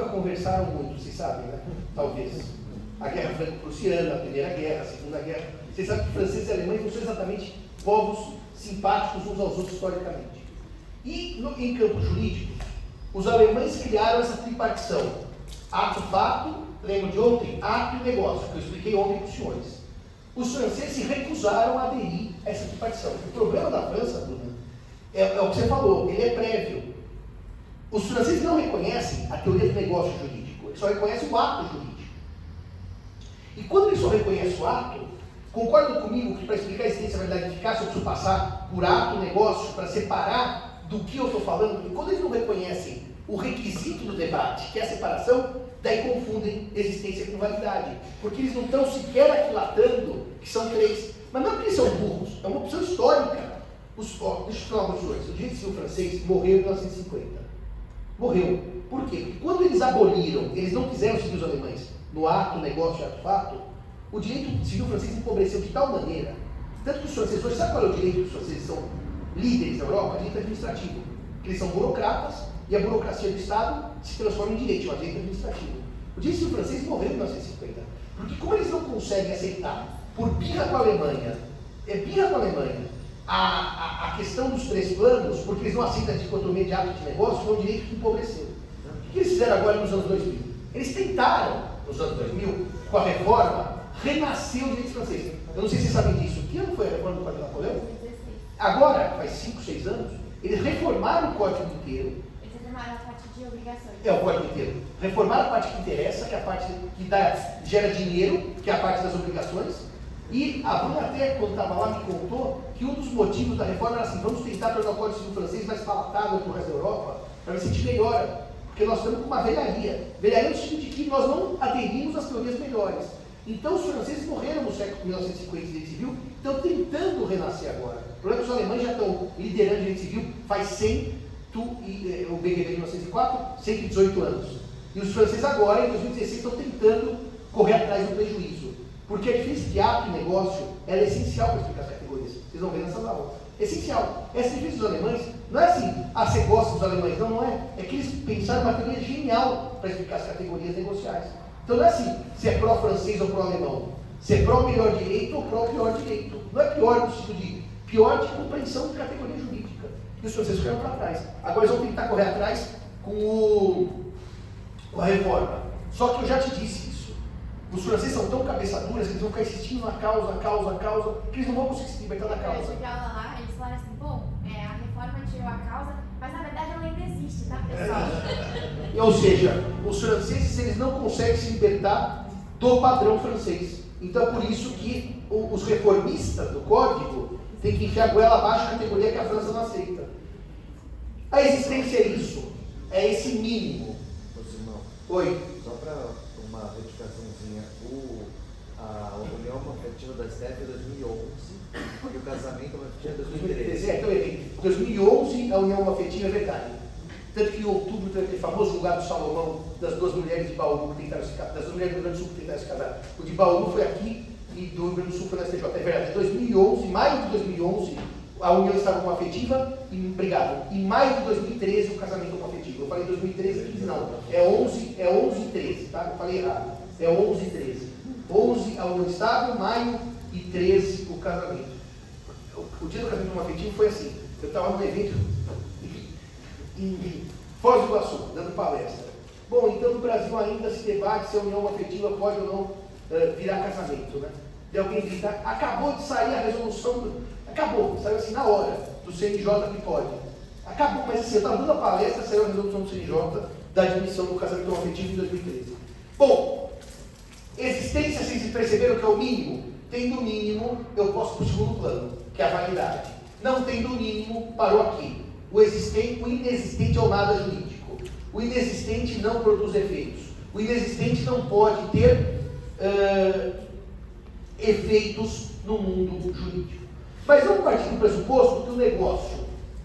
nunca conversaram muito, vocês sabem, né? Talvez. A Guerra Franco-Prussiana, a Primeira Guerra, a Segunda Guerra. Vocês sabem que franceses e alemães não são exatamente povos simpáticos uns aos outros historicamente. E no, em campos jurídicos, os alemães criaram essa tripartição. Ato-fato, lembro de ontem? Ato e negócio, que eu expliquei ontem para os senhores. Os franceses se recusaram a aderir a essa tripartição. O problema da França, Bruna, é, é, o que você falou, ele é prévio. Os franceses não reconhecem a teoria do negócio jurídico, eles só reconhecem o ato jurídico. E quando eles só reconhecem o ato, concordam comigo que para explicar a existência da verdade eficácia eu preciso passar por ato, negócio, para separar do que eu estou falando? E quando eles não reconhecem o requisito do debate, que é a separação, daí confundem existência com validade. Porque eles não estão sequer aquilatando que são três. Mas não é porque eles são burros, é uma opção histórica. Os, ó, deixa eu falar os senhores, o direito civil francês morreu em 1950. Morreu. Por quê? Porque quando eles aboliram, eles não quiseram seguir os alemães no ato, negócio ato fato, o direito civil francês empobreceu de tal maneira, tanto que os franceses, sabe qual é o direito que os franceses são líderes na Europa? Direito administrativo. Que eles são burocratas e a burocracia do Estado se transforma em direito, chama direito administrativo. O direito civil francês morreu em 1950. Porque como eles não conseguem aceitar, por birra com a Alemanha, é birra com a Alemanha, a, a, a questão dos três planos, porque eles não aceitam a dicotomia de ato de negócio, foi um direito que empobreceu. O que eles fizeram agora nos anos 2000? Eles tentaram, nos anos 2000, com a reforma, renascer o direito francês. Eu não sei se vocês sabem disso. Que ano foi a reforma do Código Napoleão? Agora, faz 5, 6 anos, eles reformaram o código inteiro. Eles reformaram a parte de obrigações. É, o código inteiro. Reformaram a parte que interessa, que é a parte que dá, gera dinheiro, que é a parte das obrigações. E a Bruna até, quando estava lá, me contou que um dos motivos da reforma era assim, vamos tentar tornar o Código Civil francês mais palatável para o resto da Europa, para ver se a gente melhora. Porque nós estamos com uma velharia. Velharia no sentido de que nós não aderimos às teorias melhores. Então os franceses morreram no século 1950 de direito civil, estão tentando renascer agora. O problema é que os alemães já estão liderando direito civil faz 100, tu, e, eh, o BGB de 1904, 118 anos. E os franceses agora, em 2016, estão tentando correr atrás do prejuízo. Porque a diferença de ato e negócio é essencial para explicar as categorias. Vocês vão ver nessa aula. É essencial. Essa diferença dos alemães não é assim, ah, você gosta dos alemães. Não, não é. É que eles pensaram uma teoria genial para explicar as categorias negociais. Então não é assim, se é pró-francês ou pró-alemão. Se é pró-melhor direito ou pró-pior direito. Não é pior no sentido de pior de compreensão de categoria jurídica. E os franceses ficaram para trás. Agora eles vão tentar correr atrás com, o, com a reforma. Só que eu já te disse, os franceses são tão cabeçaduras que eles vão ficar insistindo na causa, causa, causa, que eles não vão conseguir se libertar da causa. Aula lá, eles falaram assim, bom, é, a reforma tirou a causa, mas na verdade ela ainda existe, tá pessoal? Ou seja, os franceses eles não conseguem se libertar do padrão francês. Então é por isso que os reformistas do código têm que enfiar a goela abaixo da categoria que a França não aceita. A existência é isso, é esse mínimo. Oi. Só para uma retificaçãozinha, o, a união afetiva da STF é 2011 e o casamento afetivo é 2013. É, então, em 2011 a união afetiva é verdade. Tanto que em outubro teve aquele famoso julgado Salomão das duas mulheres de Bauru que tentaram se casar, das duas mulheres do Rio Grande do Sul que tentaram se casar. O de Bauru foi aqui e do Rio Grande do Sul foi na STJ. É verdade, em 2011, maio de 2011, a união estava com afetiva e, obrigado, em maio de 2013 o casamento com afetivo. Eu falei 2013, 15 não. É 11, é 11 e 13, tá? Eu falei errado. É 11 e 13. 11 a união estável, maio e 13 o casamento. O, dia do casamento afetivo foi assim. Eu estava num evento em Foz do Iguaçu, dando palestra. Bom, então no Brasil ainda se debate se a união afetiva pode ou não uh, virar casamento, né? De alguém grita, acabou de sair a resolução do, Acabou, saiu assim na hora, do CNJ que pode. Acabou, mas assim, eu estava dando a palestra, saiu a resolução do CNJ da admissão do casamento afetivo em 2013. Bom, existência, vocês perceberam que é o mínimo? Tendo mínimo, eu posso para o segundo plano, que é a validade. Não tendo mínimo, parou aqui. O existente, o inexistente é o nada jurídico. O inexistente não produz efeitos. O inexistente não pode ter uh, efeitos no mundo jurídico. Mas vamos partir do pressuposto que o negócio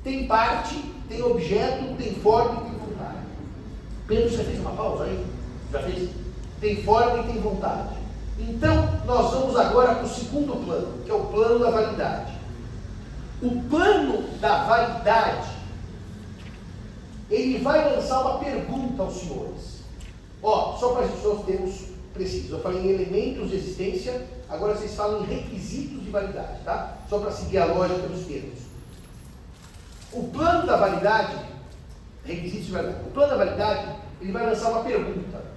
tem parte, tem objeto, tem forma e tem vontade. Pedro, você fez uma pausa aí? Já fez? Tem forma e tem vontade. Então, nós vamos agora para o segundo plano, que é o plano da validade. O plano da validade, ele vai lançar uma pergunta aos senhores. Ó, só para nós termos precisos. Eu falei em elementos de existência, agora vocês falam em requisitos de validade, tá? Só para seguir a lógica dos termos. O plano da validade, requisitos de validade, o plano da validade, ele vai lançar uma pergunta.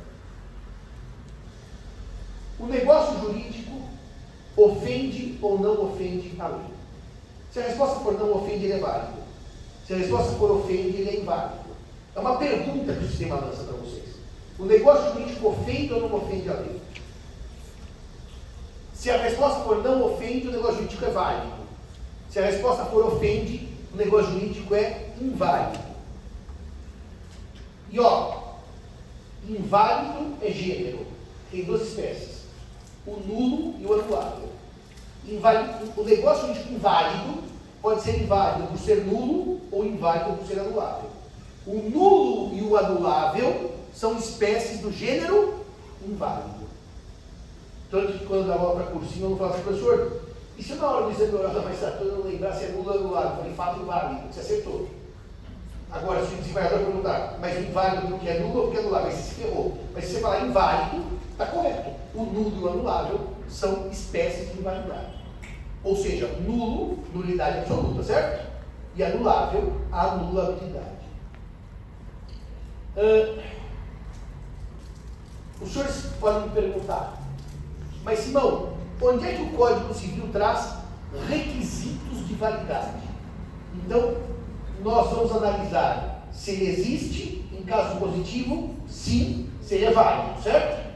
O negócio jurídico ofende ou não ofende a lei? Se a resposta for não ofende, ele é válido. Se a resposta for ofende, ele é inválido. É uma pergunta que o sistema lança para vocês. O negócio jurídico ofende ou não ofende a lei? Se a resposta for não ofende, o negócio jurídico é válido. Se a resposta for ofende, o negócio jurídico é inválido. E ó, inválido é gênero. Tem duas espécies: o nulo e o anulável. Inválido, o negócio jurídico inválido pode ser inválido por ser nulo ou inválido por ser anulável. O nulo e o anulável são espécies do gênero inválido. Tanto que quando eu dava aula para cursinho, eu não falava assim, professor, e se na hora do exame oral da magistratura eu não lembrar se é nulo ou anulável? Eu falei, fato inválido, você acertou. Agora, se o desembargador perguntar, mas inválido porque é nulo ou porque é anulável? Aí você se ferrou. Mas se você falar inválido, está correto. O nulo e o anulável são espécies de invalidade. Ou seja, nulo, nulidade absoluta, certo? E anulável, anulabilidade. Uh, os senhores podem me perguntar, mas Simão, onde é que o Código Civil traz requisitos de validade? Então, nós vamos analisar se ele existe, em caso positivo, sim, seria válido, certo?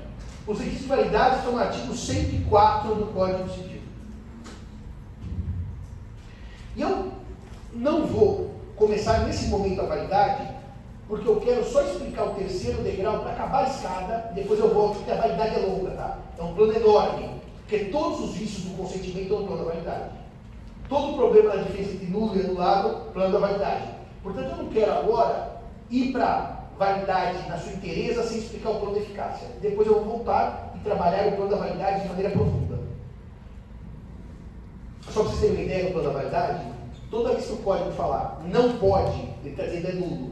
Os requisitos de validade estão no artigo 104 do Código Civil. E eu não vou começar nesse momento a validade, porque eu quero só explicar o terceiro degrau para acabar a escada, depois eu volto, porque a validade é longa, tá? É um plano enorme, porque todos os vícios do consentimento estão no plano da validade. Todo problema da diferença entre nulo e anulado, plano da validade. Portanto, eu não quero agora ir para validade na sua inteireza sem explicar o plano de eficácia. Depois eu vou voltar e trabalhar o plano da validade de maneira profunda. Só para vocês terem uma ideia do plano da validade, toda vez que o código falar não pode, ele está dizendo é nulo.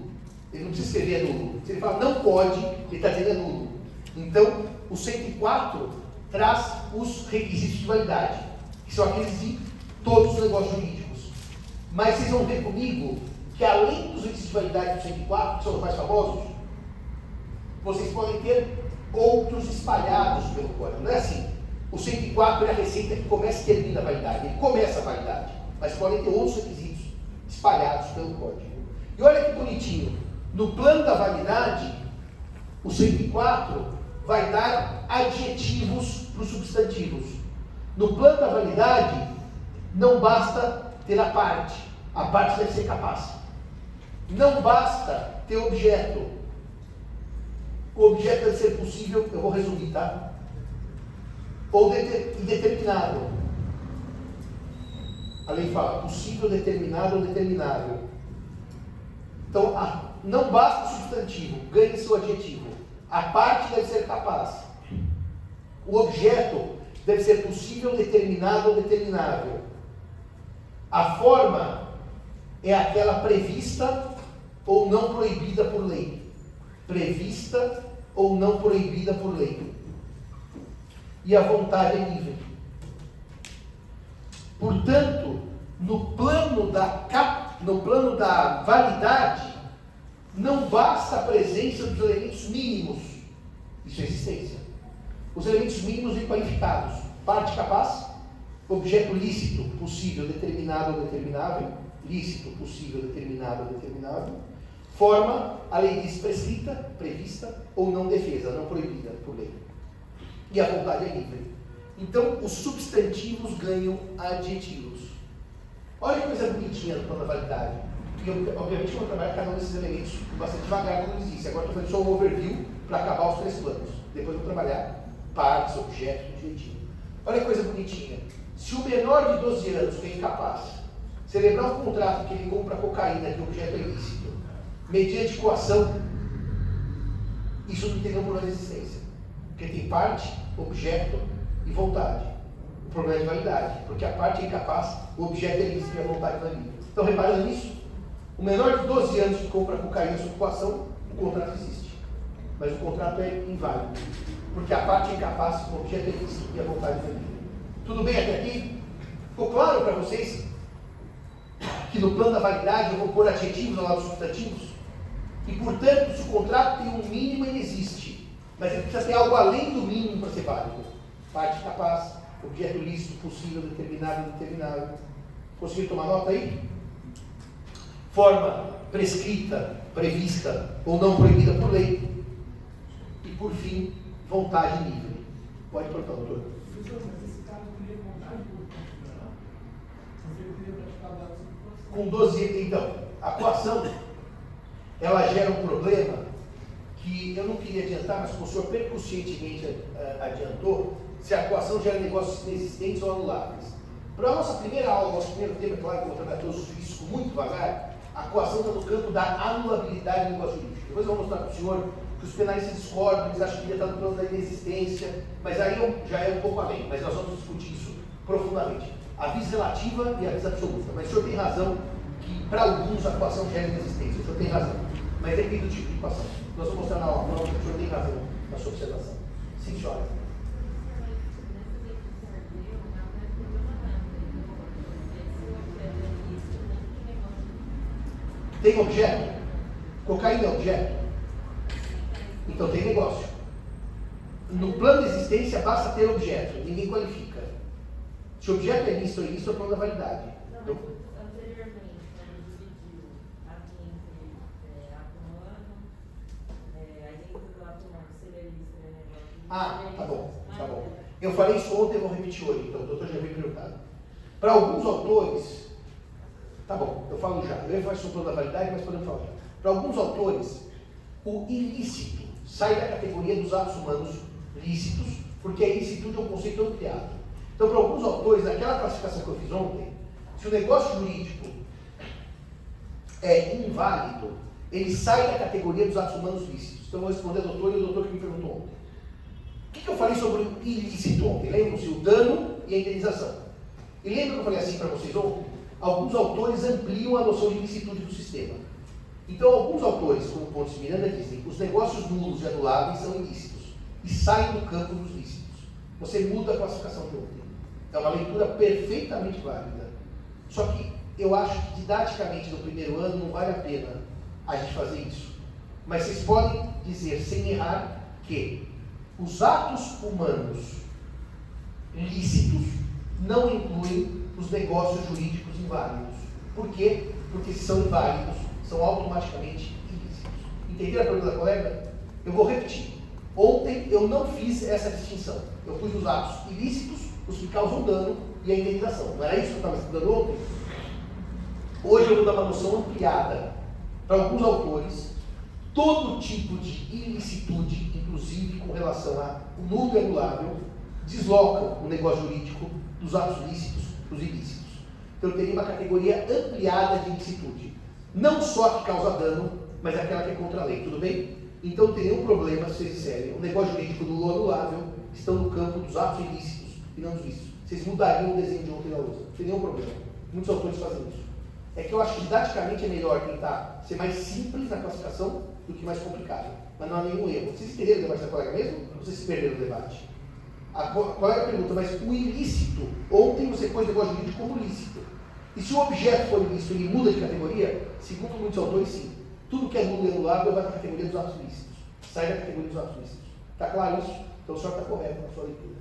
Ele não precisa escrever é nulo. Se ele fala não pode, ele está dizendo é nulo. Então, o 104 traz os requisitos de validade, que são aqueles de todos os negócios jurídicos. Mas vocês vão ver comigo que além dos requisitos de validade do 104, que são os mais famosos, vocês podem ter outros espalhados pelo código. Não é assim. O 104 é a receita que começa e termina a validade. Ele começa a validade, mas podem ter outros requisitos espalhados pelo código. E olha que bonitinho. No plano da validade, o 104 vai dar adjetivos para os substantivos. No plano da validade, não basta ter a parte. A parte deve ser capaz. Não basta ter objeto. O objeto deve ser possível, eu vou resumir, tá? ou indeterminado. A lei fala possível, determinado ou determinável. Então, a, não basta o substantivo, ganhe seu adjetivo. A parte deve ser capaz. O objeto deve ser possível, determinado ou determinável. A forma é aquela prevista ou não proibida por lei. Prevista ou não proibida por lei e a vontade é livre. Portanto, no plano da, no plano da validade, não basta a presença dos elementos mínimos de sua existência. Os elementos mínimos e qualificados. Parte capaz, objeto lícito, possível, determinado ou determinável, lícito, possível, determinado ou determinável. Forma, a lei diz prescrita, prevista ou não defesa, não proibida por lei e a vontade é livre. Então, os substantivos ganham adjetivos. Olha que coisa bonitinha no plano da validade. E eu, obviamente, vou trabalhar cada um desses elementos bastante devagar, como eles disse. Agora estou fazendo só um overview para acabar os três planos. Depois vou trabalhar partes, objetos, direitinho. Olha que coisa bonitinha. Se o menor de 12 anos, que é incapaz, celebrar um contrato que ele compra cocaína, que o objeto é ilícito, mediante coação, isso não tem nenhuma existência. Porque tem parte, objeto e vontade. O problema é de validade, porque a parte é incapaz, o objeto é lícito e a vontade não é livre. Então, reparando nisso, o menor de 12 anos que compra cocaína sob coação, o contrato existe. mas o contrato é inválido, porque a parte é incapaz, o objeto é lícito e a vontade é livre. Tudo bem até aqui? Ficou claro para vocês que no plano da validade eu vou pôr adjetivos ao lado dos substantivos? E, portanto, se o contrato tem um mínimo, ele existe. Mas ele precisa ter algo além do mínimo para ser válido. Parte capaz, objeto lícito, possível, determinado, determinado. Conseguiu tomar nota aí? Forma prescrita, prevista ou não proibida por lei. E, por fim, vontade livre. Pode perguntar, doutor. Com 12, então, a coação, ela gera um problema que eu não queria adiantar, mas o senhor percussientemente uh, adiantou, se a coação gera negócios inexistentes ou anuláveis. Para a nossa primeira aula, nosso primeiro tema, claro que eu vou tratar todos os riscos muito devagar, a coação está no campo da anulabilidade do negócio jurídico. Depois eu vou mostrar para o senhor que os penalistas discordam, eles acham que devia estar no plano da inexistência, mas aí já é um pouco além, mas nós vamos discutir isso profundamente. A visa relativa e a visa absoluta. Mas o senhor tem razão que para alguns a coação gera inexistência, o senhor tem razão. Mas depende do tipo de coação. Nós vamos mostrar na aula, não, o senhor tem razão na sua observação. Sim, senhora. Tem objeto? Cocaína é objeto? Então tem negócio. No plano de existência basta ter objeto, ninguém qualifica. Se o objeto é lícito ou ilícito, é o plano da validade. Não, então, anteriormente, quando dividiu aqui entre é, ato humano, é, aí dentro do seria lícito negócio. Ah, tá bom, tá bom. Eu falei isso ontem, eu vou repetir hoje, então o doutor já veio perguntado. Para alguns autores, Tá bom, eu falo já. Eu ia falar sobre da validade, mas podemos falar já. Para alguns autores, o ilícito sai da categoria dos atos humanos lícitos, porque a ilicitude é um conceito ampliado. Então, para alguns autores, naquela classificação que eu fiz ontem, se o negócio jurídico é inválido, ele sai da categoria dos atos humanos lícitos. Então, eu vou responder ao doutor e ao doutor que me perguntou ontem. O que, que eu falei sobre o ilícito ontem? Lembram-se? O dano e a indenização. E lembra que eu falei assim para vocês ontem? alguns autores ampliam a noção de ilicitude do sistema. Então, alguns autores, como Pontes Miranda, dizem os negócios nulos e anuláveis são ilícitos e saem do campo dos lícitos. Você muda a classificação de ontem. É uma leitura perfeitamente válida. Só que eu acho que didaticamente no primeiro ano não vale a pena a gente fazer isso. Mas vocês podem dizer, sem errar, que os atos humanos lícitos não incluem os negócios jurídicos inválidos. Por quê? Porque se são inválidos, são automaticamente ilícitos. Entenderam a pergunta da colega? Eu vou repetir. Ontem eu não fiz essa distinção. Eu pus os atos ilícitos, os que causam dano e a indenização. Não era isso que eu estava estudando ontem? Hoje eu vou dar uma noção ampliada para alguns autores. Todo tipo de ilicitude, inclusive com relação ao nulo e anulável, desloca o negócio jurídico dos atos lícitos para os ilícitos. Então eu teria uma categoria ampliada de ilicitude. Não só que causa dano, mas aquela que é contra a lei, tudo bem? Então tem nenhum problema se vocês disserem o negócio jurídico do anulável estão no campo dos atos ilícitos não lícitos. Vocês mudariam o desenho de ontem na outra. Não tem nenhum problema. Muitos autores fazem isso. É que eu acho que didaticamente é melhor tentar ser mais simples na classificação do que mais complicado. Mas não há nenhum erro. Vocês entenderam o debate da colega mesmo? Ou vocês se perderam no debate? A colega pergunta, mas o ilícito, ontem você pôs o negócio jurídico como lícito. E se o objeto for ilícito ele muda de categoria, segundo muitos autores, sim. Tudo que é nulo e anulável vai para a categoria dos atos lícitos. Sai da categoria dos atos lícitos. Está claro isso? Então o senhor está correto na sua leitura.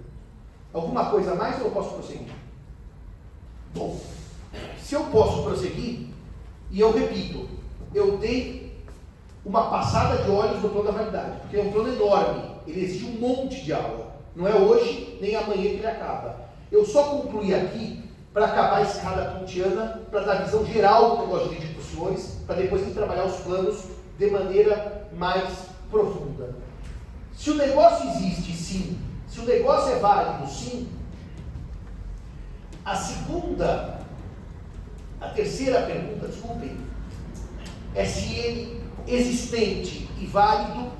Alguma coisa mais ou eu posso prosseguir? Bom, se eu posso prosseguir, e eu repito, eu dei uma passada de olhos no plano da validade, porque é um plano enorme, ele exige um monte de aula. Não é hoje nem amanhã que ele acaba. Eu só concluí aqui para acabar a escada pontiana, para dar visão geral do negócio os senhores, para depois ir trabalhar os planos de maneira mais profunda. Se o negócio existe, sim. Se o negócio é válido, sim. A segunda, a terceira pergunta, desculpem, é se ele, existente e válido,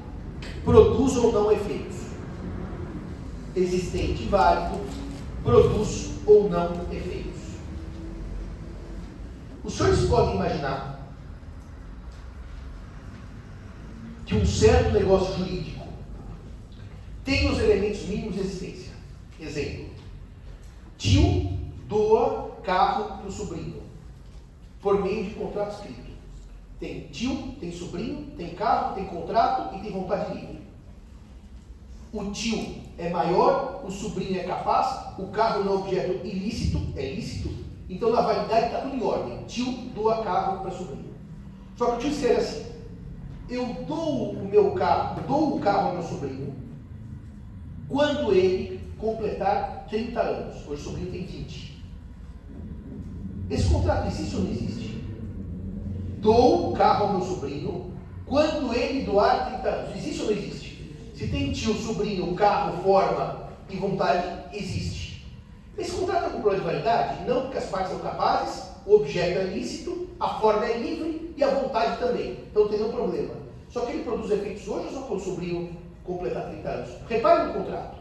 produz ou não efeitos. Existente e válido, produz ou não efeitos. Os senhores podem imaginar que um certo negócio jurídico tem os elementos mínimos de existência. Exemplo: tio doa carro para o sobrinho por meio de contrato escrito. Tem tio, tem sobrinho, tem carro, tem contrato e tem vontade livre. O tio é maior, o sobrinho é capaz, o carro não é objeto ilícito, é lícito, então na validade está tudo em ordem. Tio doa carro para sobrinho. Só que o tio escreve assim: eu dou o meu carro, dou o carro ao meu sobrinho quando ele completar 30 anos. Hoje o sobrinho tem 20. Esse contrato existe ou não existe? Dou o carro ao meu sobrinho quando ele doar 30 anos. Existe ou não existe? Se tem tio, sobrinho, carro, forma e vontade, existe. Esse contrato é com problema de validade? Não, porque as partes são capazes, o objeto é lícito, a forma é livre e a vontade também. Então não tem nenhum problema. Só que ele produz efeitos hoje ou só quando o sobrinho completar 30 anos? Repare no contrato.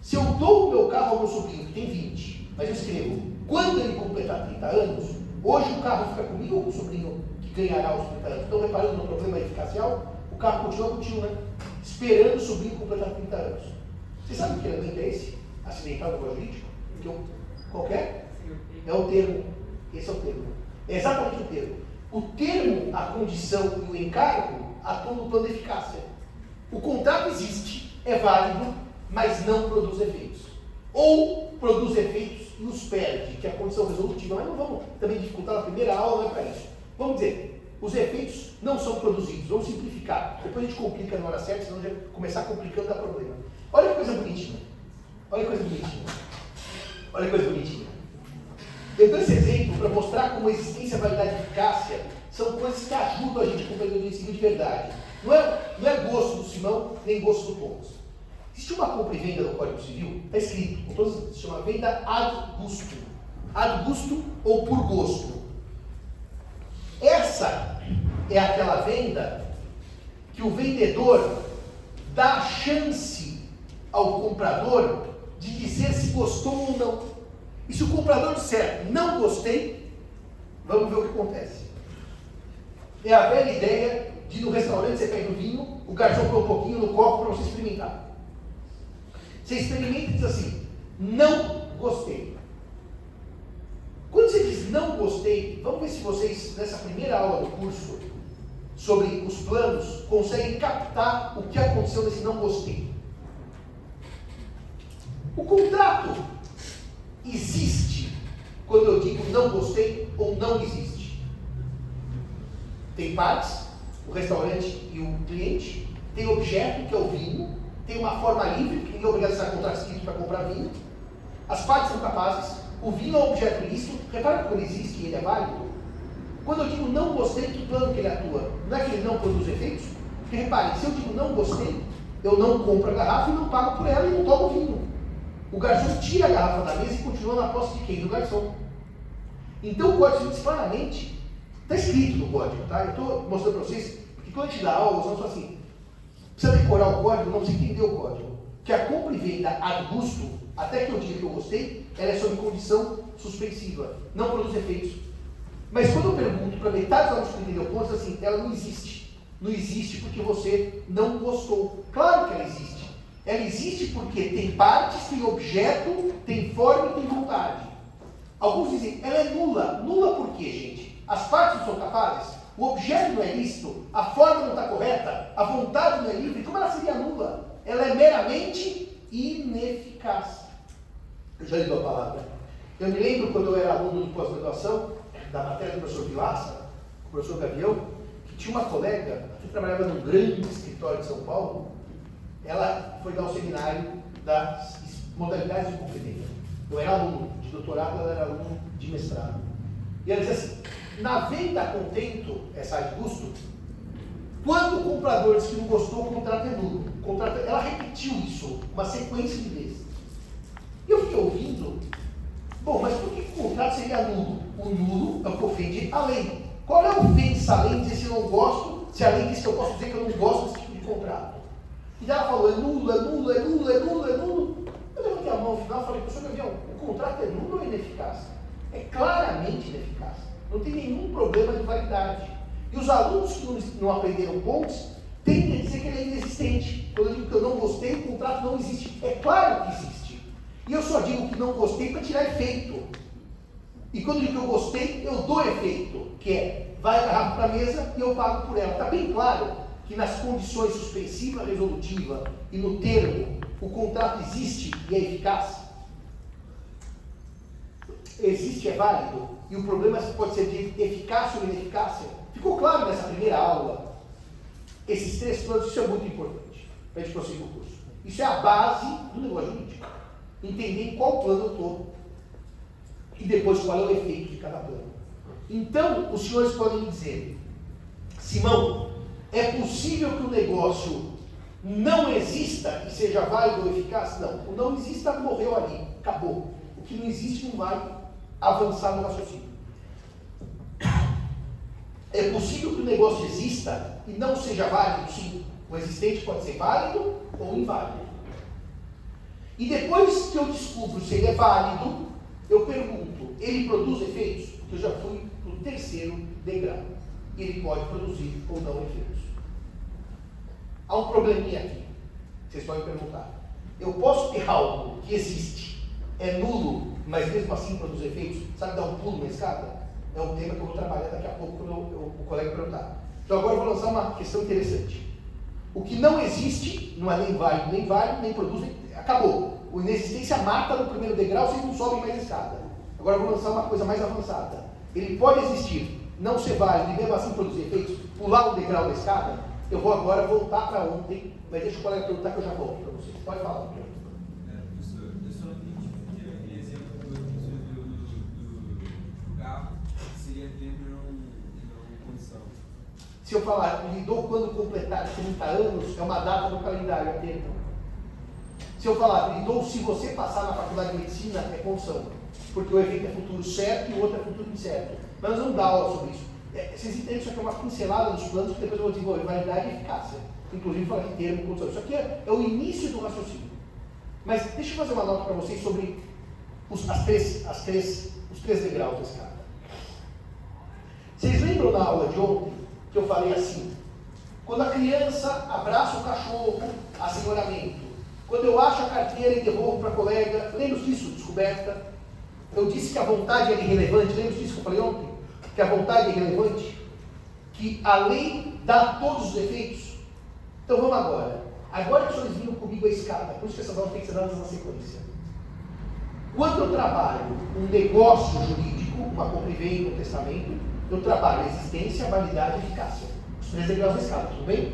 Se eu dou o meu carro ao meu sobrinho, que tem 20, mas eu escrevo, quando ele completar 30 anos, hoje o carro fica comigo ou com o sobrinho que ganhará os 30 anos? Então, reparando no problema eficacial, o carro continua contigo, né? Esperando o sobrinho completar 30 anos. Você sabe que elemento é esse? Acidental do jurídico? Qualquer? É o termo. Esse é o termo. É exatamente o termo. O termo, a condição e o encargo atuam no plano de eficácia. O contrato existe, é válido, mas não produz efeitos. Ou produz efeitos e os perde, que é a condição resolutiva. Mas não vamos também dificultar na primeira aula, não é para isso. Vamos dizer, os efeitos não são produzidos. Vamos simplificar. Depois a gente complica na hora certa, senão já começar complicando dá problema. Olha que coisa bonitinha. Olha que coisa bonitinha. Olha que coisa bonitinha. Eu dou esse exemplo para mostrar como existência, validade e eficácia são coisas que ajudam a gente a compreender o ensino de verdade. Não é, não é gosto do Simão, nem gosto do Thomas. Existe uma compra e venda no Código Civil, está escrito, todos, se chama venda ad gusto. Ad gusto ou por gosto. Essa é aquela venda que o vendedor dá chance ao comprador de dizer se gostou ou não. E se o comprador disser não gostei, vamos ver o que acontece. É a velha ideia de no restaurante você pega o vinho, o garçom põe um pouquinho no copo para você experimentar. Você experimenta e diz assim: não gostei. Quando você diz não gostei, vamos ver se vocês, nessa primeira aula do curso, sobre os planos, conseguem captar o que aconteceu nesse não gostei. O contrato existe quando eu digo não gostei ou não existe. Tem partes, o restaurante e o cliente, tem objeto, que é o vinho, tem uma forma livre, que ninguém é obrigado a assinar contrato escrito para comprar vinho. As partes são capazes, o vinho é um objeto lícito, repara como ele existe ele é válido. Quando eu digo não gostei, que plano que ele atua? Não é que ele não produz efeitos? Porque reparem, se eu digo não gostei, eu não compro a garrafa e não pago por ela e não tomo vinho. O garçom tira a garrafa da mesa e continua na posse de quem? Do garçom. Então o código diz claramente, está escrito no código, tá? Eu estou mostrando para vocês, quando a gente dá aula, nós falamos assim, precisa decorar o código, não precisa entender o código. Que a compra e venda a custo, até que eu diga que eu gostei, ela é sob condição suspensiva, não produz efeitos. Mas quando eu pergunto para metade dos alunos que entendeu ponto, assim, ela não existe. Não existe porque você não gostou. Claro que ela existe. Ela existe porque tem partes, tem objeto, tem forma e tem vontade. Alguns dizem, ela é nula. Nula por quê, gente? As partes não são capazes? O objeto não é lícito? A forma não está correta? A vontade não é livre? Como ela seria nula? Ela é meramente ineficaz. Eu já li a palavra. Eu me lembro quando eu era aluno de pós-graduação, da matéria do professor Vilaça, o professor Gavião, que tinha uma colega que trabalhava num grande escritório de São Paulo, ela foi dar o um seminário das modalidades de competência. Eu era aluno de doutorado, ela era aluno de mestrado. E ela dizia assim, na venda contento, essa de custo, quando o comprador diz que não gostou, o contrato é nulo. Contrato, ela repetiu isso, uma sequência de vezes. E eu fiquei ouvindo, bom, mas por que o contrato seria nulo? O nulo é o que ofende a lei. Qual é a ofensa a lei dizer se eu não gosto, se a lei que eu posso dizer que eu não gosto desse tipo de contrato? E ela falou, é nulo, é nulo, é nulo, é nulo, é nulo. Eu levantei a mão no final e falei, professor Gavião, o contrato é nulo ou ineficaz? É claramente ineficaz. Não tem nenhum problema de validade. E os alunos que não, aprenderam pontos tende a dizer que ele é inexistente. Quando eu digo que eu não gostei, o contrato não existe. É claro que existe. E eu só digo que não gostei para tirar efeito. E quando eu digo que eu gostei, eu dou efeito, que é vai a para a mesa e eu pago por ela. Está bem claro que nas condições suspensiva, resolutiva e no termo, o contrato existe e é eficaz? Existe, é válido, e o problema pode ser de eficácia ou ineficácia. Ficou claro nessa primeira aula? Esses três planos, isso é muito importante para a gente prosseguir o curso. Isso é a base do negócio jurídico. Entender em qual plano eu estou e depois qual é o efeito de cada plano. Então, os senhores podem me dizer, Simão, é possível que o negócio não exista e seja válido ou eficaz? Não. O não exista morreu ali, acabou. O que não existe não vai avançar no raciocínio. É possível que o negócio exista e não seja válido? Sim. O existente pode ser válido ou inválido. E depois que eu descubro se ele é válido, eu pergunto, ele produz efeitos? Eu já fui para o terceiro degrau. Ele pode produzir ou não efeitos. Há um probleminha aqui. Vocês podem perguntar. Eu posso ter algo que existe, é nulo, mas mesmo assim produz efeitos? Sabe dar um pulo na escada? É um tema que eu vou trabalhar daqui a pouco quando o colega perguntar. Então agora eu vou lançar uma questão interessante. O que não existe não é nem válido, nem válido, nem produz, nem... acabou. O inexistência mata no primeiro degrau, vocês não sobem mais a escada. Agora eu vou lançar uma coisa mais avançada. Ele pode existir, não ser válido e mesmo assim produzir efeitos, pular um degrau da escada? Eu vou agora voltar para ontem, mas deixa o colega perguntar que eu já volto para vocês. Pode falar. É, professor, eu só não entendi porque aquele exemplo que o professor deu do, do, do carro seria tempo e não, e não condição. Se eu falar, lidou quando completar 30 anos, é uma data no calendário, é tempo. Se eu falar, lidou se você passar na faculdade de medicina, é condição. Porque o evento é futuro certo e o outro é futuro incerto. Mas vamos dar aula sobre isso. É, vocês entendem isso aqui é uma pincelada dos planos que depois eu vou desenvolver validade e eficácia. Inclusive falar de termo, condição. Isso aqui é, é, o início do raciocínio. Mas deixa eu fazer uma nota para vocês sobre os, as três, as três, os três degraus da escada. Vocês lembram na aula de ontem que eu falei assim? Quando a criança abraça o cachorro, assenhoramento. Quando eu acho a carteira e devolvo para a colega, lembra disso, descoberta? Eu disse que a vontade era irrelevante, lembra disso que eu falei ontem? Que a vontade é irrelevante? Que a lei dá todos os efeitos? Então vamos agora. Agora que os senhores viram comigo a escada, por isso que essas aulas têm que ser dadas na sequência. Quando eu trabalho um negócio jurídico, uma venda, um testamento, eu trabalho existência, validade e eficácia. Os três degraus da escada, tudo bem?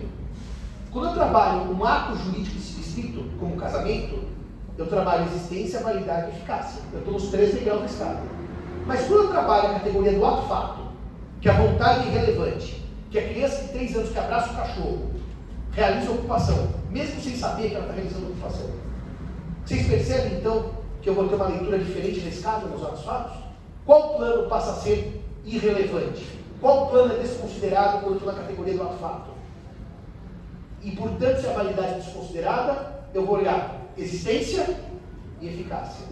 Quando eu trabalho um ato jurídico estrito, como casamento, eu trabalho existência, validade e eficácia. Eu estou nos três degraus da escada. Mas quando eu trabalho a categoria do ato-fato, que a vontade é irrelevante, que a criança de três anos que abraça o cachorro realiza a ocupação, mesmo sem saber que ela está realizando a ocupação. Vocês percebem então que eu vou ter uma leitura diferente da escada nos atos fatos? Qual plano passa a ser irrelevante? Qual plano é desconsiderado quando na categoria do ato-fato? E portanto, se a validade é desconsiderada, eu vou olhar existência e eficácia.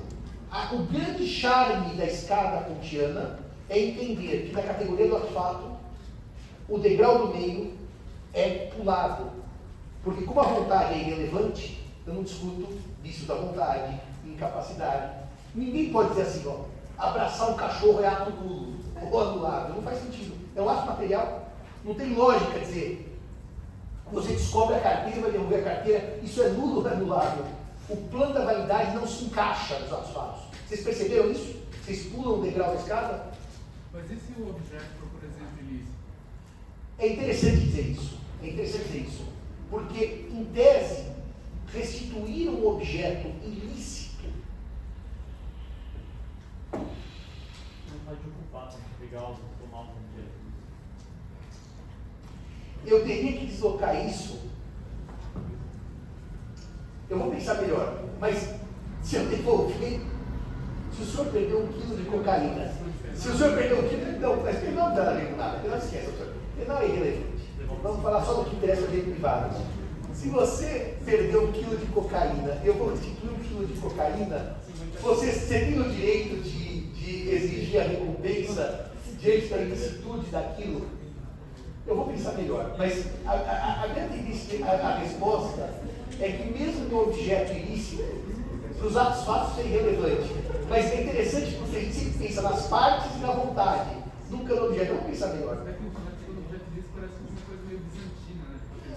O grande charme da escada kantiana é entender que na categoria do ato-fato, o degrau do meio é pulado. Porque como a vontade é irrelevante, eu não discuto vício da vontade, incapacidade. Ninguém pode dizer assim, ó, abraçar um cachorro é ato nulo ou. Não faz sentido. É um ato material. Não tem lógica dizer, você descobre a carteira vai devolver a carteira, isso é nulo ou anulado. O plano da validade não se encaixa nos atos fatos. Vocês perceberam isso? Vocês pulam o degrau da escada? Mas e se o objeto for, por exemplo, ilícito? É interessante dizer isso. É interessante dizer isso. Porque, em tese, restituir um objeto ilícito. Não pode Eu teria que deslocar isso. Eu vou pensar melhor. Mas se eu devolver, se o senhor perdeu um quilo de cocaína, se o senhor perdeu um quilo, não, mas não dá nada, não esquece, senhor. Não é irrelevante. Vamos falar só do que interessa a privado. Se você perdeu um quilo de cocaína, eu vou restituir um quilo de cocaína, você, você tem o direito de, de exigir a recompensa diante da ilicitude daquilo? Eu vou pensar melhor, mas a, a, a tendência, a, a resposta é que mesmo no objeto ilícito, para os atos fatos é irrelevante. Mas é interessante porque a gente sempre pensa nas partes e na vontade, nunca no objeto. Eu vou pensar melhor. É que o objeto o objeto disso parece uma coisa meio bizantina, né?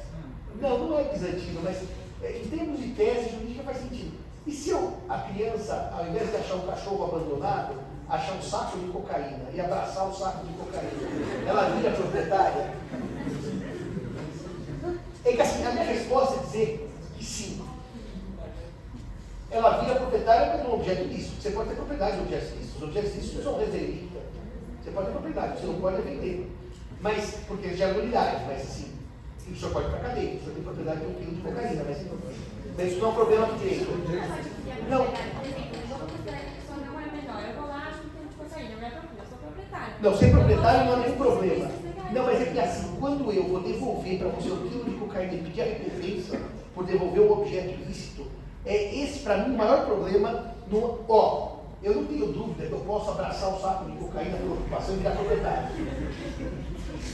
Não, não é bizantino, mas é, em termos de tese jurídica faz sentido. E se eu, a criança, ao invés de achar um cachorro abandonado, achar um saco de cocaína e abraçar o saco de cocaína, ela vira proprietária? É que assim, a minha resposta é dizer que sim. Ela vira proprietária de um objeto ilícito. Você pode ter propriedade de objetos ilícitos. Os objetos ilícitos são reservita. Você pode ter propriedade, você não pode vender. Mas, porque eles geram unidade, mas assim, o senhor pode ir para a cadeia, o senhor tem propriedade de um quilo de cocaína, mas, mas isso não é um problema de direito. Não. Por exemplo, eu vou considerar que a pessoa não é menor. Eu vou lá, acho que tem de cocaína. Eu me aproprio, eu sou proprietário. Não, ser proprietário não é nenhum problema. Não, mas é que assim, quando eu vou devolver para você um quilo de cocaína e pedir a recompensa por devolver um objeto ilícito, é esse para mim o maior problema. No, ó, eu não tenho dúvida que eu posso abraçar um saco de cocaína por ocupação e virar proprietário.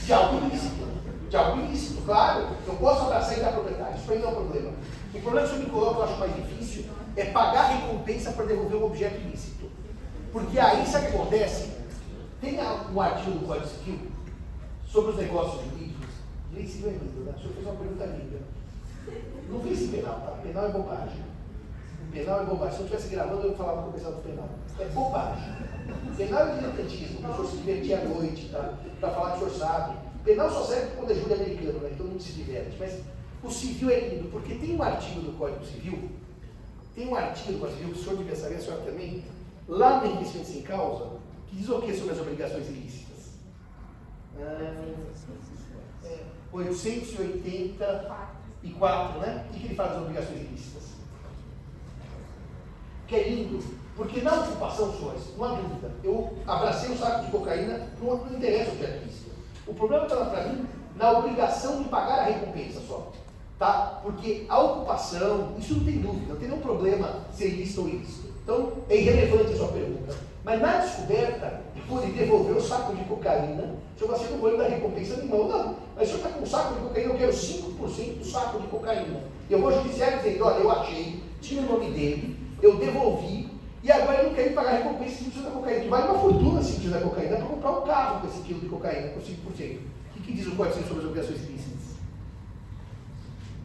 De algo ilícito. De algo ilícito, claro. Eu posso abraçar e virar proprietário. Isso para mim não é um problema. O problema que eu me coloco, eu acho mais difícil, é pagar a recompensa para devolver um objeto ilícito. Porque aí, sabe o que acontece? Tem um artigo do Código Civil sobre os negócios jurídicos. Direito civil é lindo, né? O senhor fez uma pergunta linda. Não vê esse penal, tá? Penal é bobagem. O penal é bobagem. Se eu estivesse gravando, eu falava com o pessoal do penal. É bobagem. Penal é diletantismo, o professor se divertir à noite, tá? Para falar que o senhor sabe. Penal só serve quando é júri americano, né? Todo mundo se diverte. Mas o civil é lindo, porque tem um artigo do Código Civil, tem um artigo do Código Civil, que o senhor devia saber, a senhora também, lá no enriquecimento sem causa, diz o que sobre as obrigações ilícitas? Ah, é, 884, né? O que, que ele fala das obrigações ilícitas? Que é lindo, porque na ocupação, senhores, não há dúvida, eu abracei um saco de cocaína, não, não interessa o que é ilícito. O problema está para mim na obrigação de pagar a recompensa só. Tá? Porque a ocupação, isso não tem dúvida, não tem nenhum problema ser ilícito ou ilícito. Então, é irrelevante a sua pergunta. Mas na descoberta, por devolver o saco de cocaína, se eu assim, não vou lhe dar recompensa nenhuma. Não, mas se eu está com um saco de cocaína, eu quero 5% do saco de cocaína. Eu vou ao judiciário dizendo, olha, eu achei, tinha o nome dele, eu devolvi, e agora ele não quer me pagar recompensa se precisa da cocaína. Que vale uma fortuna se precisa da cocaína, para comprar um carro com esse quilo de cocaína, com 5%. O que, que diz o Código sobre as obrigações ilícitas?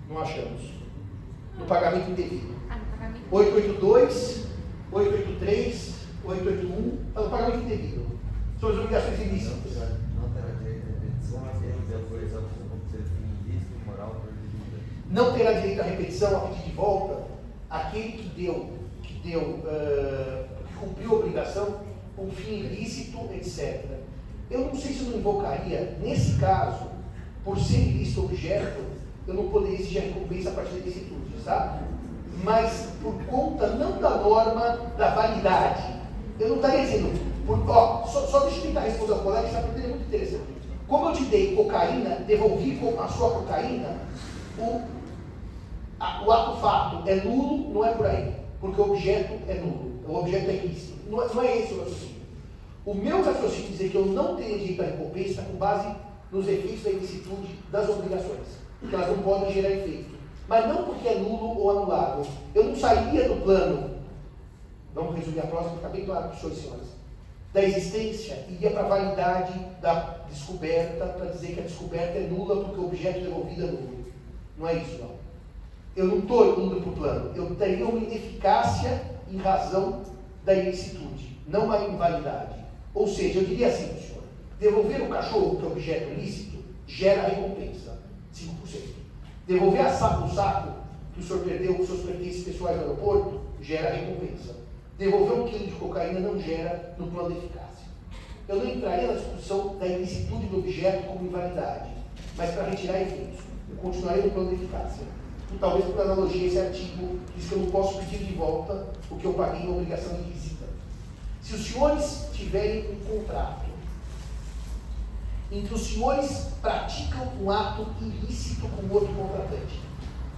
Não achamos. No pagamento indevido. Ah, no pagamento. 882, 883, 881, está no pagamento indevido. São as obrigações ilícitas. Não terá direito à repetição a pedir de volta, aquele que deu, que deu, eh, que cumpriu a obrigação com fim ilícito, etc. Eu não sei se eu não invocaria, nesse caso, por ser ilícito objeto, eu não poderia exigir a recompensa a partir da ilicitude, sabe? Mas por conta não da norma da validade. Eu não estaria dizendo, ó, só, só deixa eu tentar responder ao colega, pergunta é muito interessante. Como eu te dei cocaína, devolvi a sua cocaína, o, a- o ato fato é nulo, não é por aí. Porque o objeto é nulo, o objeto é ilícito. Não, é- não é esse o raciocínio. O meu raciocínio é dizer que eu não teria direito à recompensa com base nos efeitos da ilicitude das obrigações, que elas não podem gerar efeito. Mas não porque é nulo ou anulado. Eu não sairia do plano, vamos resumir a próxima, fica bem claro para os senhores e da existência e ia para a validade da descoberta, para dizer que a descoberta é nula porque o objeto devolvido é nulo. Não é isso, não. Eu não estou indo para o plano. Eu teria uma ineficácia em razão da ilicitude, não uma invalidade. Ou seja, eu diria assim, senhor, devolver o cachorro, que é objeto ilícito, gera recompensa, 5%. Devolver a saco, o saco que o senhor perdeu com seus pertences pessoais no aeroporto, gera recompensa. Devolver um quilo de cocaína não gera no plano de eficácia. Eu não entraria na discussão da ilicitude do objeto como invalidade, mas para retirar efeitos. Eu continuaria no plano de eficácia. E talvez por analogia esse artigo diz que eu não posso pedir de volta o que eu paguei em obrigação ilícita. Se os senhores tiverem um contrato em que os senhores praticam um ato ilícito com outro contratante.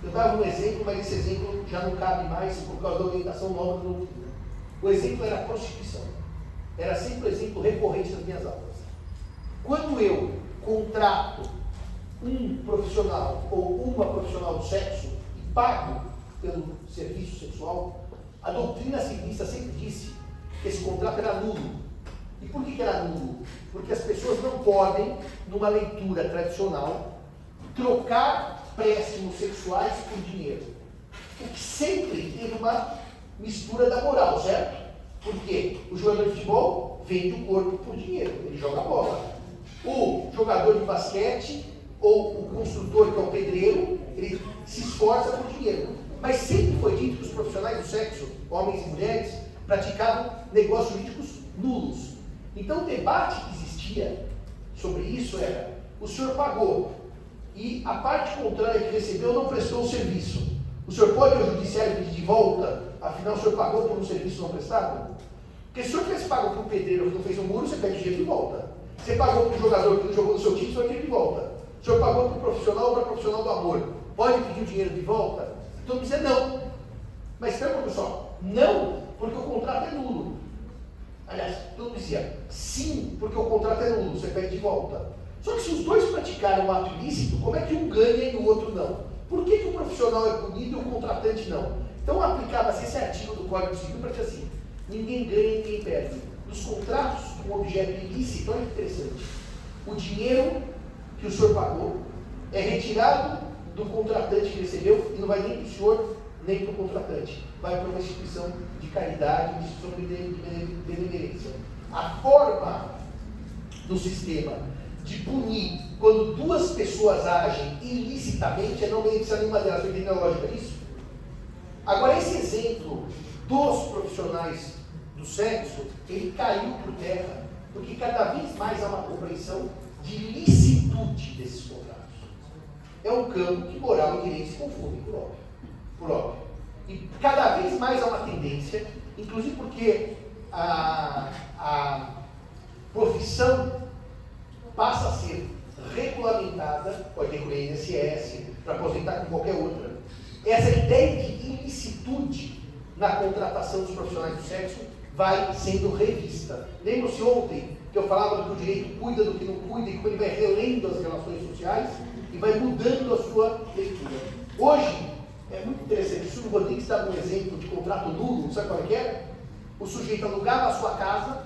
Eu dava um exemplo, mas esse exemplo já não cabe mais por causa da orientação nova doutrina. O exemplo era a prostituição. Era sempre o exemplo recorrente das minhas aulas. Quando eu contrato um profissional ou uma profissional do sexo e pago pelo serviço sexual, a doutrina civilista sempre disse que esse contrato era nulo. E por que era nulo? Porque as pessoas não podem, numa leitura tradicional, trocar préstimos sexuais por dinheiro. O que sempre teve uma mistura da moral, certo? Porque o jogador de futebol vende o corpo por dinheiro, ele joga bola. O jogador de basquete ou o construtor, que é o pedreiro, ele se esforça por dinheiro. Mas sempre foi dito que os profissionais do sexo, homens e mulheres, praticavam negócios jurídicos nulos. Então o debate que existia sobre isso era: o senhor pagou e a parte contrária que recebeu não prestou o serviço. O senhor pode ao judiciário pedir de volta, afinal o senhor pagou por um serviço não prestado? Porque se o senhor tivesse pago para um pedreiro que não fez um muro, você pede dinheiro de volta. Você pagou para um jogador que não jogou no seu time, vai pedir de volta. O senhor pagou para um profissional ou para um profissional do amor, pode pedir o dinheiro de volta? Então dizia não. Mas espera pessoal, não, porque o contrato é nulo. Aliás, todo dizia sim, porque o contrato é nulo, você pede de volta. Só que se os dois praticaram um ato ilícito, como é que um ganha e o outro não? Por que, que o profissional é punido e o contratante não? Então aplicava-se esse artigo do Código Civil para dizer assim, ninguém ganha e ninguém perde. Nos contratos com objeto ilícito, olha que interessante, o dinheiro que o senhor pagou é retirado do contratante que recebeu e não vai nem para o senhor, nem para o contratante. Vai para uma instituição de caridade, uma instituição de benevolência. A forma do sistema de punir quando duas pessoas agem ilicitamente é não beneficiar nenhuma delas. Você entende a lógica disso? Agora, esse exemplo dos profissionais do sexo, ele caiu por terra, porque cada vez mais há uma compreensão de licitude desses contratos. É um campo que moral e direito se confundem, por óbvio. Por óbvio. E cada vez mais há uma tendência, inclusive porque a, a profissão passa a ser regulamentada, pode incluir INSS, para aposentar com qualquer outra. Essa ideia de ilicitude na contratação dos profissionais do sexo vai sendo revista. Lembra-se ontem que eu falava do que o direito cuida do que não cuida e como ele vai relendo as relações sociais e vai mudando a sua leitura. Hoje, é muito interessante, o Silvio Rodrigues dava um exemplo de contrato nulo, sabe qual é que era? O sujeito alugava a sua casa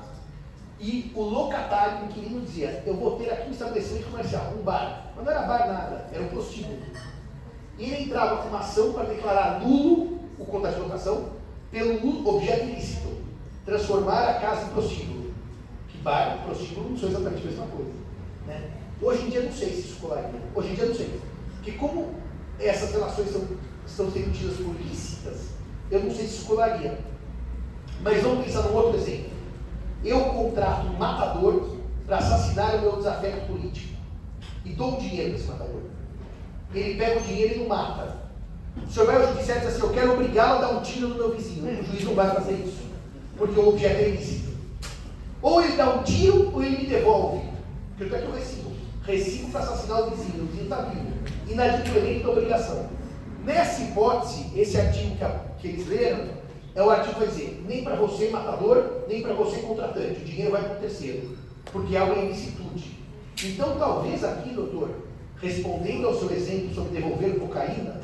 e o locatário, o inquilino, dizia: Eu vou ter aqui um estabelecimento comercial, um bar. Mas não era bar nada, era um prostíbulo. E ele entrava com uma ação para declarar nulo o contrato de locação pelo objeto ilícito transformar a casa em prostíbulo. Que bar e prostíbulo não são exatamente a mesma coisa. Né? Hoje em dia não sei se isso colaria. Hoje em dia não sei. Porque como essas relações são, estão sendo tidas por lícitas, eu não sei se isso colaria. Mas vamos pensar num outro exemplo. Eu contrato um matador para assassinar o meu desafeto político. E dou um dinheiro para esse matador. Ele pega o dinheiro e não mata. O senhor vai ao judiciário e diz assim, eu quero obrigá-lo a dar um tiro no meu vizinho. O juiz não vai fazer isso porque o objeto é ilícito. Ou ele dá um tiro ou ele me devolve. Porque eu aqui o recibo. Recibo para assassinar o vizinho, o vizinho está vivo. Inadimplemento da obrigação. Nessa hipótese, esse artigo que, que eles leram é o artigo que vai dizer: nem para você, matador, nem para você, contratante. O dinheiro vai para o terceiro, porque há uma ilicitude. Então, talvez aqui, doutor, respondendo ao seu exemplo sobre devolver cocaína,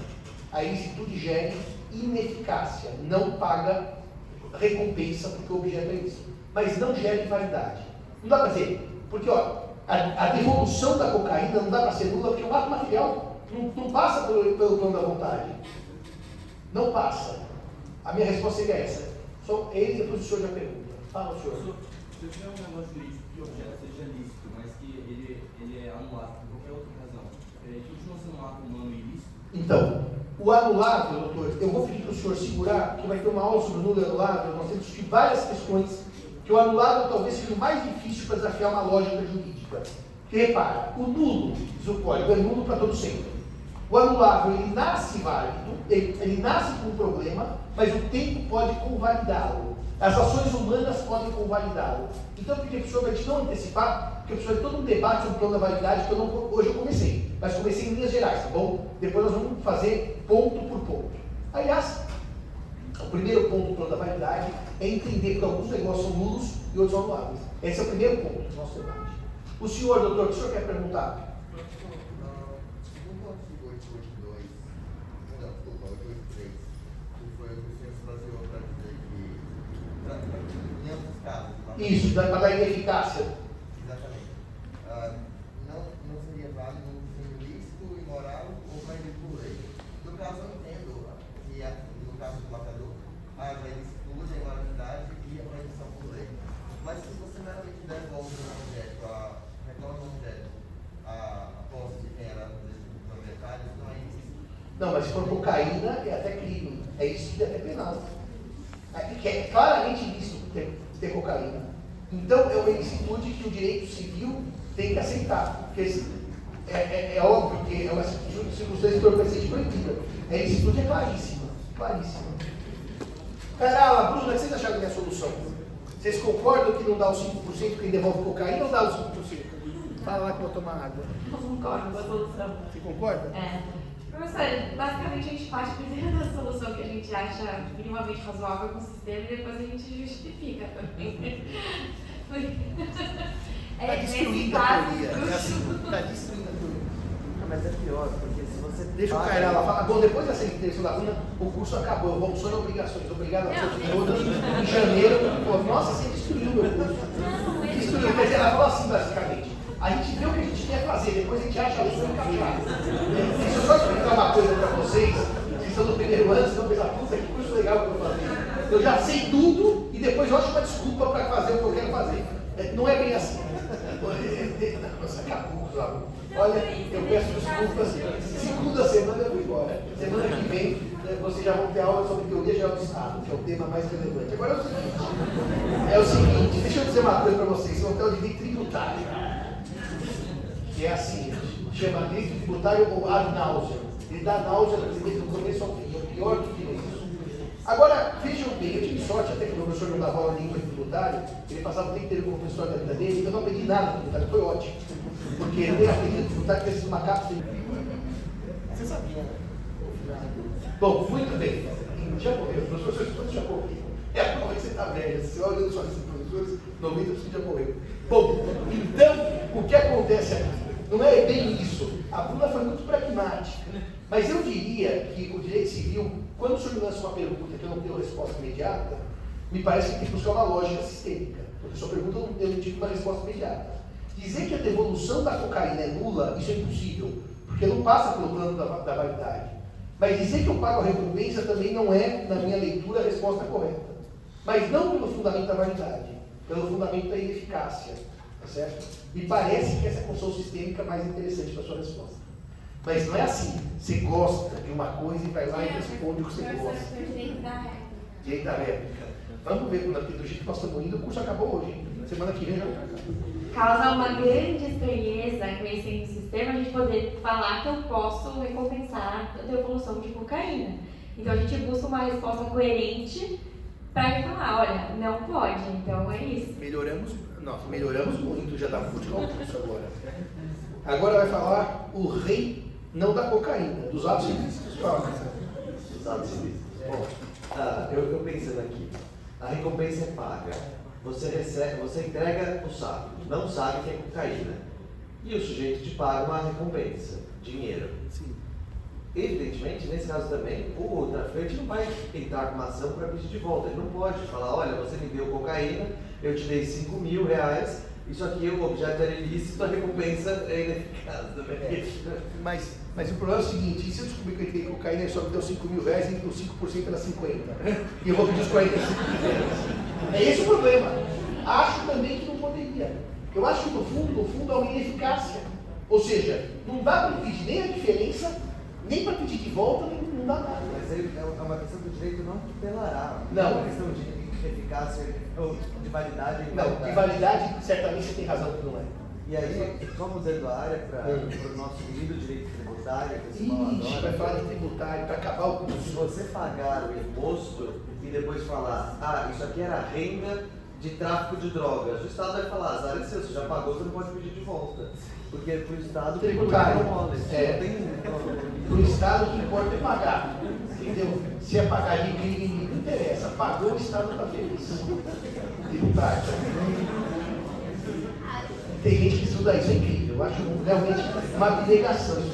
a ilicitude gere ineficácia, não paga recompensa porque o objeto é isso. Mas não gera invalidade. Não dá para dizer, porque ó, a, a, devolução da cocaína não dá para ser nula porque o ato material não, não passa pelo, pelo plano da vontade. Não passa. A minha resposta seria essa. Só ele, depois o senhor já pergunta. Fala, senhor. Se eu tiver um negócio jurídico que o objeto seja lícito, mas que ele, ele é anulado por qualquer outra razão, é, continua sendo um ato humano ilícito? Então, o anulável, doutor, eu vou pedir para o senhor segurar, que vai ter uma aula sobre o nulo anulável, nós temos que várias questões, que o anulável talvez seja o mais difícil para desafiar uma lógica jurídica. Porque repara, o nulo, diz o código, é nulo para todo sempre. O anulável, ele nasce válido, ele, ele nasce com um problema, mas o tempo pode convalidá-lo. As ações humanas podem convalidá-lo. Então, eu pedi para o senhor, para gente não antecipar, porque o senhor tem todo um debate sobre o plano da validade, que eu não, hoje eu comecei, mas comecei em linhas gerais, tá bom? Depois nós vamos fazer ponto por ponto. Aliás, o primeiro ponto do plano da validade é entender que alguns negócios são nulos e outros são anuláveis. Esse é o primeiro ponto do nosso debate. O senhor, doutor, o senhor quer perguntar? 882, não, desculpa, 883, que foi o que o senhor se baseou para dizer que, Isso, para dar ineficácia. Exatamente. Ah, não, não seria válido um ilícito, imoral ou proibido por lei. No caso, eu entendo que, no caso do matador, a lei exclui a imoralidade e a proibição por lei. Mas se você meramente devolve um objeto, a, retorna um objeto, a, a posse de quem era proprietário, isso não é ilícito. Não, mas se for cocaína, é até crime. É isso que é até penal. É, que é claramente ilícito ter, ter cocaína. Então, é uma ilicitude que o direito civil tem que aceitar. Porque é, é, é óbvio que é uma circunstância entorpecente proibida. A ilicitude é claríssima. Claríssima. Carala, Bruna, o que vocês acharam da minha solução? Vocês concordam que não dá os 5% quem devolve cocaína ou dá os 5%? Fala lá que eu vou tomar água. Eu concordo com a solução. Você concorda? É. Professor, basicamente a gente parte primeiro da solução que a gente acha minimamente razoável com o sistema e depois a gente justifica também. Está É, nesse destruindo a teoria. É está destruindo a teoria. Não, mas é pior, porque se você. Deixa o paga- Cairala falar. Bom, depois dessa intenção da Bruna, o curso acabou. Eu vou só em obrigações. Obrigado a todos todas. Em janeiro, pô, nossa, você destruiu meu curso. Não, ele Destruiu. Dizer, ela falou assim, basicamente. A gente vê o que a gente quer fazer, depois a gente acha a lição encaixada. Deixa eu só explicar uma coisa para vocês. Vocês estão no primeiro ano, vão pensar, puta, que curso legal que eu vou fazer. Eu já sei tudo e depois eu acho uma desculpa para fazer o que eu quero fazer. É, Não é bem assim. Nossa, acabou, sabe? Olha, eu peço desculpas. Segunda semana eu vou embora. Semana que vem né, vocês já vão ter aula sobre teoria geral do Estado, que é o tema mais relevante. Agora é o seguinte, é o seguinte, deixa eu dizer uma coisa para vocês, vocês vão ter o direito tributário. Que é assim, chama direito tributário ou ad náusea. Ele dá náusea do começo ao fim, é o pior do direito. Agora, vejam bem, eu tive sorte até que o professor não dava aula nenhuma em tributário, ele passava o tempo inteiro como professor da vida dele, eu não aprendi nada de tributário, foi ótimo. Porque ele aprendi tributário com esses macacos de... Você sabia, né? Bom, muito bem. Já morreu, os professores todos já morreram. É a prova que você está velho. Se você olha só esses professores, 90% já morreu. Bom, então, o que acontece aqui? Não é bem isso. A Bruna foi muito pragmática. Mas eu diria que o direito civil, quando o senhor me lança uma pergunta que eu não tenho resposta imediata, me parece que tem que buscar uma lógica sistêmica. Porque a sua pergunta eu não tive uma resposta imediata. Dizer que a devolução da cocaína é nula, isso é impossível, porque não passa pelo plano da, da validade. Mas dizer que eu pago a recompensa também não é, na minha leitura, a resposta correta. Mas não pelo fundamento da validade, pelo fundamento da ineficácia. Tá certo? Me parece que essa é a construção sistêmica mais interessante para a sua resposta. Mas não é assim. Você gosta de uma coisa e vai lá e responde o que você gosta. direito da réplica. Direito da réplica. Vamos ver, porque do jeito que nós estamos indo, o curso acabou hoje. hein? Semana que vem já acaba. Causa uma grande estranheza conhecendo o sistema a gente poder falar que eu posso recompensar a devolução de cocaína. Então a gente busca uma resposta coerente para falar, olha, não pode, então é isso. Melhoramos, nós melhoramos muito já da ao curso agora. Agora vai falar o rei, não da cocaína, dos atos ilícitos. Fala. Os atos ilícitos. Bom, ah, eu, eu pensando aqui, a recompensa é paga. Você recebe, você entrega o saco, não sabe que é cocaína. E o sujeito te paga uma recompensa, dinheiro. Sim. Evidentemente, nesse caso também, o traficante não vai entrar com uma ação para pedir de volta. Ele não pode falar, olha, você me deu cocaína, eu te dei 5 mil reais, isso aqui o objeto era ilícito, a recompensa é ineficaz também. Mas, mas o problema é o seguinte, e se eu descobrir que ele tem cocaína e só me deu 5 mil reais e os 5% era 50? E eu vou pedir os 45 mil É esse o problema. Acho também que não poderia. Eu acho que no fundo, no fundo, há uma ineficácia. Ou seja, não dá para pedir nem a diferença, nem para pedir de volta, nem, não dá nada. Mas ele, é uma questão do direito não tutelará. Não. é uma questão de eficácia ou de validade Não, de validade, certamente você tem razão que não é. E aí, vamos dentro da área para Hum. o nosso querido direito tributário, que esse Ixi, vai falar de tributário para acabar o Se curso. você pagar o imposto e depois falar, ah, isso aqui era renda de tráfico de drogas, o Estado vai falar, azar é seu, você já pagou, você não pode pedir de volta. Porque para o Estado Tributário. É. tem. Para o Estado o que importa é pagar. Entendeu? Se é pagar de crime, não interessa. Pagou, o Estado está feliz. Tributário. Tem gente que estuda isso, é incrível. Eu acho realmente uma abnegação isso.